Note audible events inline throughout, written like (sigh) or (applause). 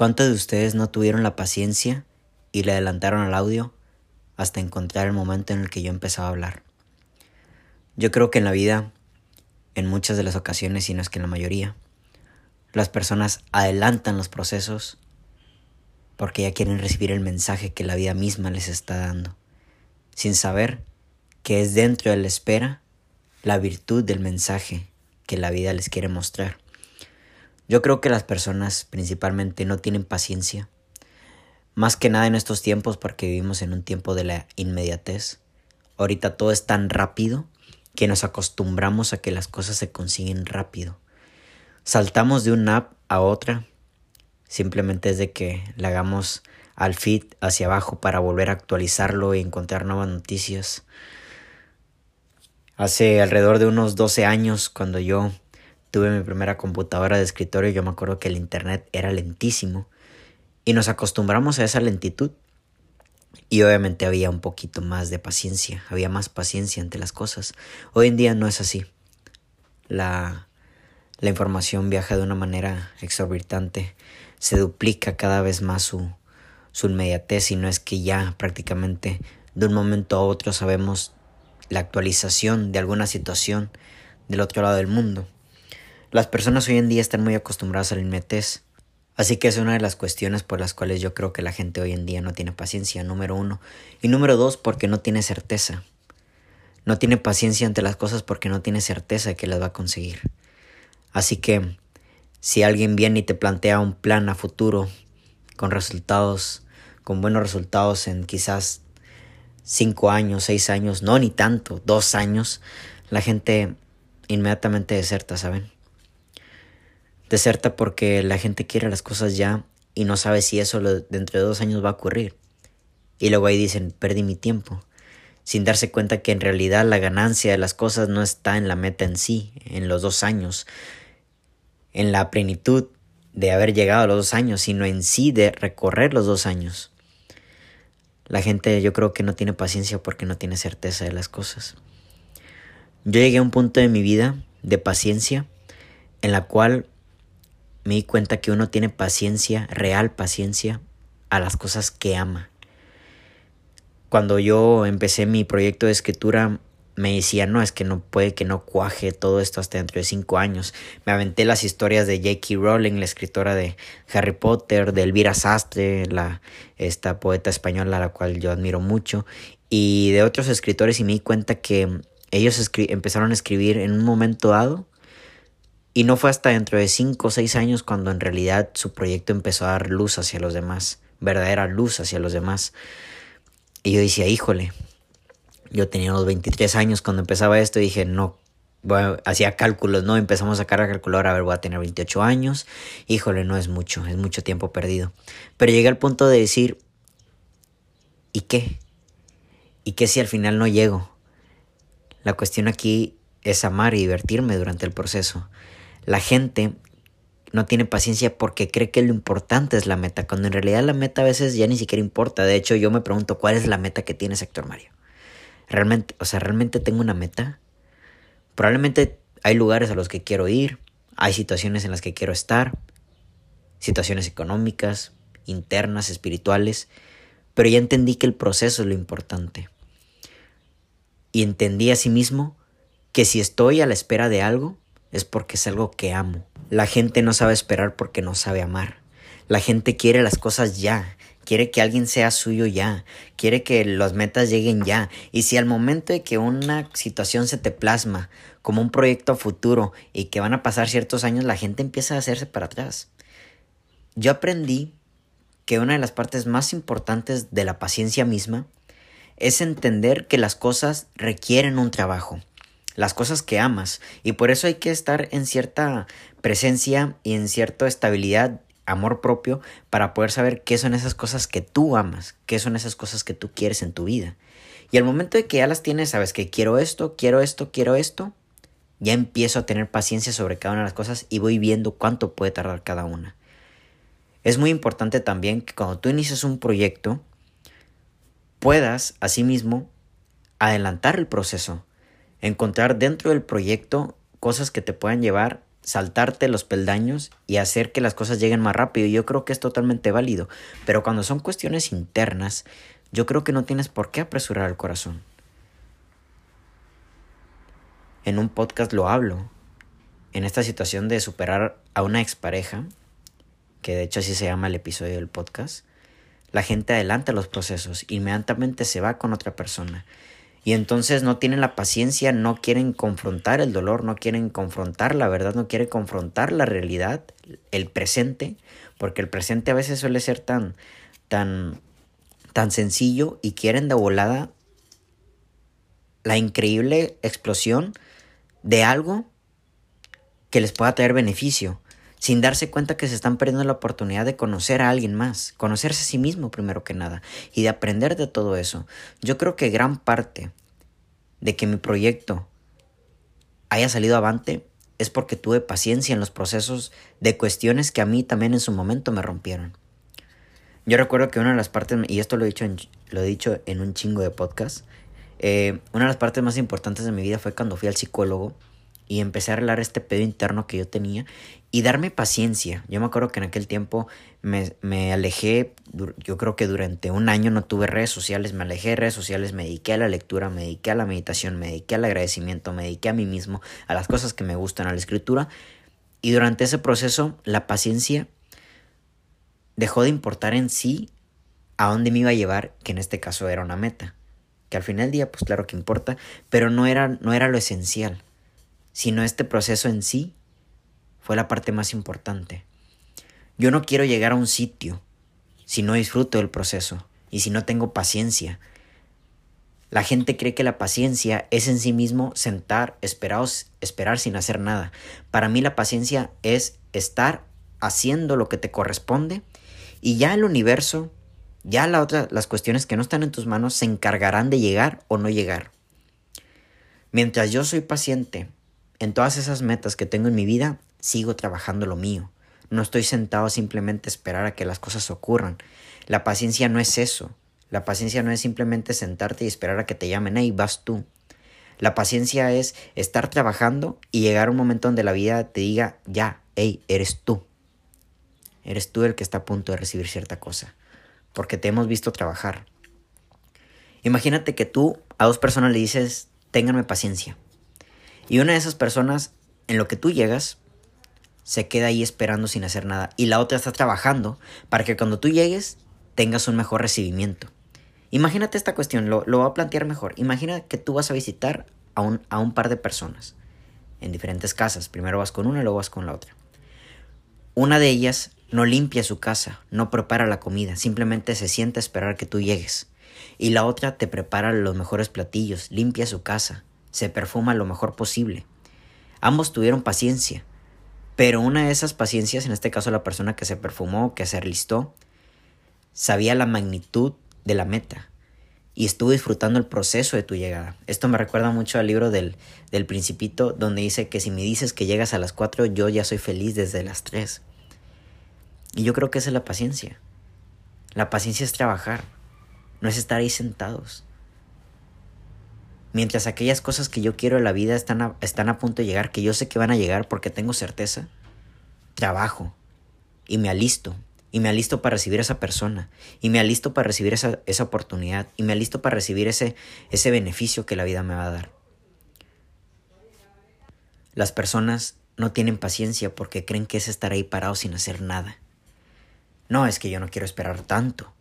¿Cuántos de ustedes no tuvieron la paciencia y le adelantaron al audio hasta encontrar el momento en el que yo empezaba a hablar? Yo creo que en la vida, en muchas de las ocasiones, y no es que en la mayoría, las personas adelantan los procesos porque ya quieren recibir el mensaje que la vida misma les está dando, sin saber que es dentro de la espera la virtud del mensaje que la vida les quiere mostrar. Yo creo que las personas principalmente no tienen paciencia, más que nada en estos tiempos porque vivimos en un tiempo de la inmediatez. Ahorita todo es tan rápido que nos acostumbramos a que las cosas se consiguen rápido. Saltamos de una app a otra, simplemente es de que le hagamos al feed hacia abajo para volver a actualizarlo y encontrar nuevas noticias. Hace alrededor de unos 12 años, cuando yo tuve mi primera computadora de escritorio, yo me acuerdo que el internet era lentísimo y nos acostumbramos a esa lentitud. Y obviamente había un poquito más de paciencia, había más paciencia ante las cosas. Hoy en día no es así. La, la información viaja de una manera exorbitante, se duplica cada vez más su, su inmediatez y no es que ya prácticamente de un momento a otro sabemos la actualización de alguna situación del otro lado del mundo. Las personas hoy en día están muy acostumbradas al inmediatez. Así que es una de las cuestiones por las cuales yo creo que la gente hoy en día no tiene paciencia, número uno. Y número dos, porque no tiene certeza. No tiene paciencia ante las cosas porque no tiene certeza de que las va a conseguir. Así que, si alguien viene y te plantea un plan a futuro, con resultados, con buenos resultados en quizás cinco años, seis años, no ni tanto, dos años, la gente inmediatamente deserta, ¿saben? Deserta porque la gente quiere las cosas ya y no sabe si eso dentro de dos años va a ocurrir. Y luego ahí dicen, perdí mi tiempo, sin darse cuenta que en realidad la ganancia de las cosas no está en la meta en sí, en los dos años, en la plenitud de haber llegado a los dos años, sino en sí de recorrer los dos años. La gente yo creo que no tiene paciencia porque no tiene certeza de las cosas. Yo llegué a un punto de mi vida de paciencia en la cual me di cuenta que uno tiene paciencia, real paciencia, a las cosas que ama. Cuando yo empecé mi proyecto de escritura, me decía, no, es que no puede que no cuaje todo esto hasta dentro de cinco años. Me aventé las historias de J.K. Rowling, la escritora de Harry Potter, de Elvira Sastre, la, esta poeta española a la cual yo admiro mucho, y de otros escritores y me di cuenta que ellos empezaron a escribir en un momento dado y no fue hasta dentro de 5 o 6 años cuando en realidad su proyecto empezó a dar luz hacia los demás, verdadera luz hacia los demás. Y yo decía, híjole, yo tenía unos 23 años cuando empezaba esto y dije, no, bueno, hacía cálculos, ¿no? Empezamos a sacar a calcular, a ver, voy a tener 28 años, híjole, no es mucho, es mucho tiempo perdido. Pero llegué al punto de decir, ¿y qué? ¿Y qué si al final no llego? La cuestión aquí es amar y divertirme durante el proceso. La gente no tiene paciencia porque cree que lo importante es la meta, cuando en realidad la meta a veces ya ni siquiera importa. De hecho, yo me pregunto cuál es la meta que tiene Héctor Mario. Realmente, o sea, realmente tengo una meta. Probablemente hay lugares a los que quiero ir, hay situaciones en las que quiero estar, situaciones económicas, internas, espirituales, pero ya entendí que el proceso es lo importante. Y entendí asimismo que si estoy a la espera de algo, es porque es algo que amo. La gente no sabe esperar porque no sabe amar. La gente quiere las cosas ya, quiere que alguien sea suyo ya, quiere que las metas lleguen ya. Y si al momento de que una situación se te plasma como un proyecto futuro y que van a pasar ciertos años, la gente empieza a hacerse para atrás. Yo aprendí que una de las partes más importantes de la paciencia misma es entender que las cosas requieren un trabajo las cosas que amas. Y por eso hay que estar en cierta presencia y en cierta estabilidad, amor propio, para poder saber qué son esas cosas que tú amas, qué son esas cosas que tú quieres en tu vida. Y al momento de que ya las tienes, sabes que quiero esto, quiero esto, quiero esto, ya empiezo a tener paciencia sobre cada una de las cosas y voy viendo cuánto puede tardar cada una. Es muy importante también que cuando tú inicias un proyecto, puedas asimismo adelantar el proceso encontrar dentro del proyecto cosas que te puedan llevar saltarte los peldaños y hacer que las cosas lleguen más rápido. Yo creo que es totalmente válido. Pero cuando son cuestiones internas, yo creo que no tienes por qué apresurar el corazón. En un podcast lo hablo. En esta situación de superar a una expareja, que de hecho así se llama el episodio del podcast, la gente adelanta los procesos, inmediatamente se va con otra persona. Y entonces no tienen la paciencia, no quieren confrontar el dolor, no quieren confrontar la verdad, no quieren confrontar la realidad, el presente, porque el presente a veces suele ser tan, tan, tan sencillo y quieren de volada la increíble explosión de algo que les pueda traer beneficio sin darse cuenta que se están perdiendo la oportunidad de conocer a alguien más, conocerse a sí mismo primero que nada, y de aprender de todo eso. Yo creo que gran parte de que mi proyecto haya salido avante es porque tuve paciencia en los procesos de cuestiones que a mí también en su momento me rompieron. Yo recuerdo que una de las partes, y esto lo he dicho en, lo he dicho en un chingo de podcast, eh, una de las partes más importantes de mi vida fue cuando fui al psicólogo y empecé a arreglar este pedo interno que yo tenía y darme paciencia. Yo me acuerdo que en aquel tiempo me, me, alejé, yo creo que durante un año no tuve redes sociales, me alejé de redes sociales, me dediqué a la lectura, me dediqué a la meditación, me dediqué al agradecimiento, me dediqué a mí mismo, a las cosas que me gustan, a la escritura. Y durante ese proceso la paciencia dejó de importar en sí a dónde me iba a llevar, que en este caso era una meta. Que al final del día, pues claro que importa, pero no era, no era lo esencial sino este proceso en sí fue la parte más importante. Yo no quiero llegar a un sitio si no disfruto del proceso y si no tengo paciencia. La gente cree que la paciencia es en sí mismo sentar, esperar, esperar sin hacer nada. Para mí la paciencia es estar haciendo lo que te corresponde y ya el universo, ya la otra, las cuestiones que no están en tus manos se encargarán de llegar o no llegar. Mientras yo soy paciente en todas esas metas que tengo en mi vida, sigo trabajando lo mío. No estoy sentado simplemente a esperar a que las cosas ocurran. La paciencia no es eso. La paciencia no es simplemente sentarte y esperar a que te llamen, hey, vas tú. La paciencia es estar trabajando y llegar a un momento donde la vida te diga, ya, hey, eres tú. Eres tú el que está a punto de recibir cierta cosa. Porque te hemos visto trabajar. Imagínate que tú a dos personas le dices, ténganme paciencia. Y una de esas personas, en lo que tú llegas, se queda ahí esperando sin hacer nada. Y la otra está trabajando para que cuando tú llegues tengas un mejor recibimiento. Imagínate esta cuestión, lo, lo voy a plantear mejor. Imagina que tú vas a visitar a un, a un par de personas en diferentes casas. Primero vas con una luego vas con la otra. Una de ellas no limpia su casa, no prepara la comida, simplemente se sienta a esperar que tú llegues. Y la otra te prepara los mejores platillos, limpia su casa, se perfuma lo mejor posible. Ambos tuvieron paciencia, pero una de esas paciencias, en este caso la persona que se perfumó, que se alistó, sabía la magnitud de la meta y estuvo disfrutando el proceso de tu llegada. Esto me recuerda mucho al libro del, del Principito, donde dice que si me dices que llegas a las 4, yo ya soy feliz desde las 3. Y yo creo que esa es la paciencia. La paciencia es trabajar, no es estar ahí sentados. Mientras aquellas cosas que yo quiero en la vida están a, están a punto de llegar, que yo sé que van a llegar porque tengo certeza, trabajo y me alisto. Y me alisto para recibir a esa persona. Y me alisto para recibir esa, esa oportunidad. Y me alisto para recibir ese, ese beneficio que la vida me va a dar. Las personas no tienen paciencia porque creen que es estar ahí parado sin hacer nada. No, es que yo no quiero esperar tanto.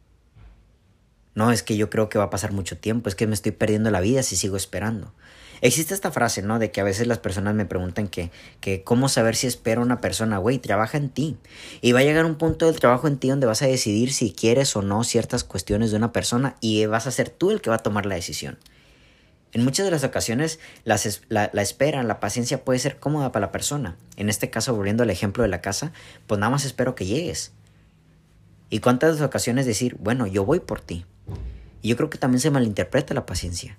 No, es que yo creo que va a pasar mucho tiempo, es que me estoy perdiendo la vida si sigo esperando. Existe esta frase, ¿no? De que a veces las personas me preguntan que, que cómo saber si espera una persona, güey, trabaja en ti. Y va a llegar un punto del trabajo en ti donde vas a decidir si quieres o no ciertas cuestiones de una persona y vas a ser tú el que va a tomar la decisión. En muchas de las ocasiones la, la, espera, la paciencia puede ser cómoda para la persona. En este caso, volviendo al ejemplo de la casa, pues nada más espero que llegues. ¿Y cuántas ocasiones decir, bueno, yo voy por ti? Y yo creo que también se malinterpreta la paciencia.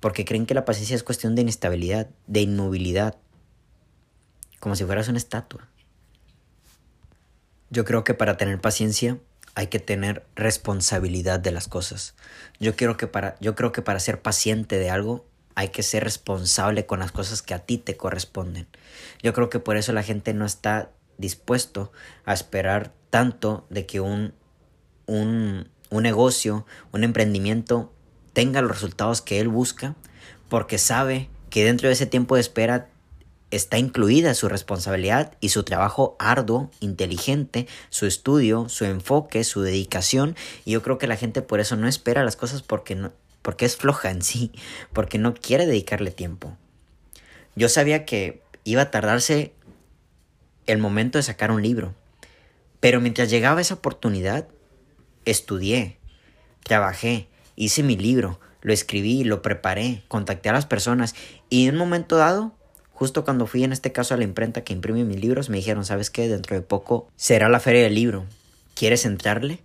Porque creen que la paciencia es cuestión de inestabilidad, de inmovilidad. Como si fueras una estatua. Yo creo que para tener paciencia hay que tener responsabilidad de las cosas. Yo, que para, yo creo que para ser paciente de algo hay que ser responsable con las cosas que a ti te corresponden. Yo creo que por eso la gente no está dispuesto a esperar tanto de que un, un, un negocio, un emprendimiento tenga los resultados que él busca, porque sabe que dentro de ese tiempo de espera está incluida su responsabilidad y su trabajo arduo, inteligente, su estudio, su enfoque, su dedicación. Y yo creo que la gente por eso no espera las cosas porque, no, porque es floja en sí, porque no quiere dedicarle tiempo. Yo sabía que iba a tardarse el momento de sacar un libro, pero mientras llegaba esa oportunidad, estudié, trabajé, hice mi libro, lo escribí, lo preparé, contacté a las personas y en un momento dado Justo cuando fui en este caso a la imprenta que imprime mis libros, me dijeron, ¿sabes qué? Dentro de poco será la feria del libro. ¿Quieres entrarle?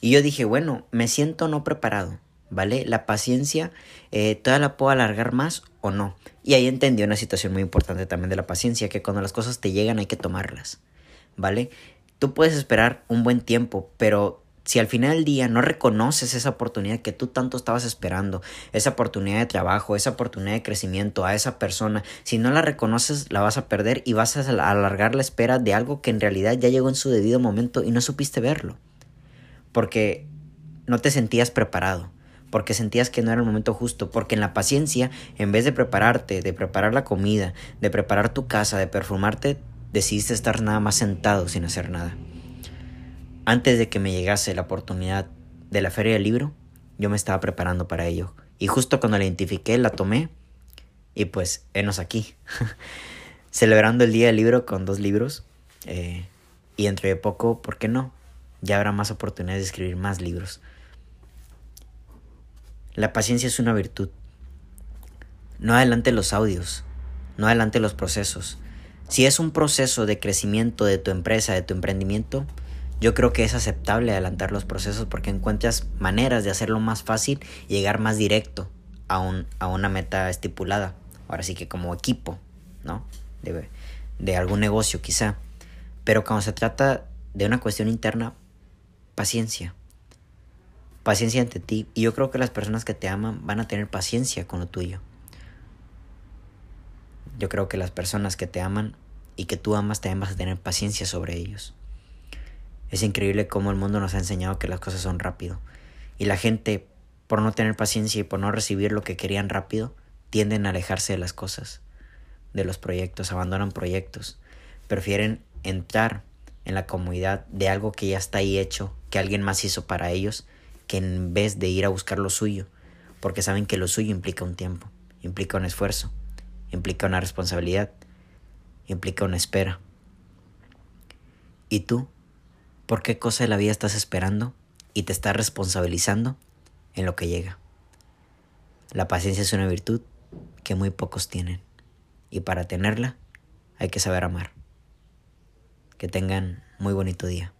Y yo dije, bueno, me siento no preparado, ¿vale? La paciencia, eh, ¿todavía la puedo alargar más o no? Y ahí entendí una situación muy importante también de la paciencia, que cuando las cosas te llegan hay que tomarlas, ¿vale? Tú puedes esperar un buen tiempo, pero si al final del día no reconoces esa oportunidad que tú tanto estabas esperando, esa oportunidad de trabajo, esa oportunidad de crecimiento a esa persona, si no la reconoces la vas a perder y vas a alargar la espera de algo que en realidad ya llegó en su debido momento y no supiste verlo. Porque no te sentías preparado, porque sentías que no era el momento justo, porque en la paciencia, en vez de prepararte, de preparar la comida, de preparar tu casa, de perfumarte, decidiste estar nada más sentado sin hacer nada. Antes de que me llegase la oportunidad de la feria del libro, yo me estaba preparando para ello. Y justo cuando la identifiqué, la tomé y pues, enos aquí. (laughs) Celebrando el Día del Libro con dos libros. Eh, y dentro de poco, ¿por qué no? Ya habrá más oportunidades de escribir más libros. La paciencia es una virtud. No adelante los audios, no adelante los procesos. Si es un proceso de crecimiento de tu empresa, de tu emprendimiento, yo creo que es aceptable adelantar los procesos porque encuentras maneras de hacerlo más fácil y llegar más directo a, un, a una meta estipulada. Ahora sí que como equipo, ¿no? De, de algún negocio quizá. Pero cuando se trata de una cuestión interna, paciencia. Paciencia ante ti. Y yo creo que las personas que te aman van a tener paciencia con lo tuyo. Yo creo que las personas que te aman y que tú amas también vas a tener paciencia sobre ellos. Es increíble cómo el mundo nos ha enseñado que las cosas son rápido. Y la gente, por no tener paciencia y por no recibir lo que querían rápido, tienden a alejarse de las cosas, de los proyectos, abandonan proyectos. Prefieren entrar en la comunidad de algo que ya está ahí hecho, que alguien más hizo para ellos, que en vez de ir a buscar lo suyo, porque saben que lo suyo implica un tiempo, implica un esfuerzo, implica una responsabilidad, implica una espera. ¿Y tú? Por qué cosa de la vida estás esperando y te estás responsabilizando en lo que llega. La paciencia es una virtud que muy pocos tienen y para tenerla hay que saber amar. Que tengan muy bonito día.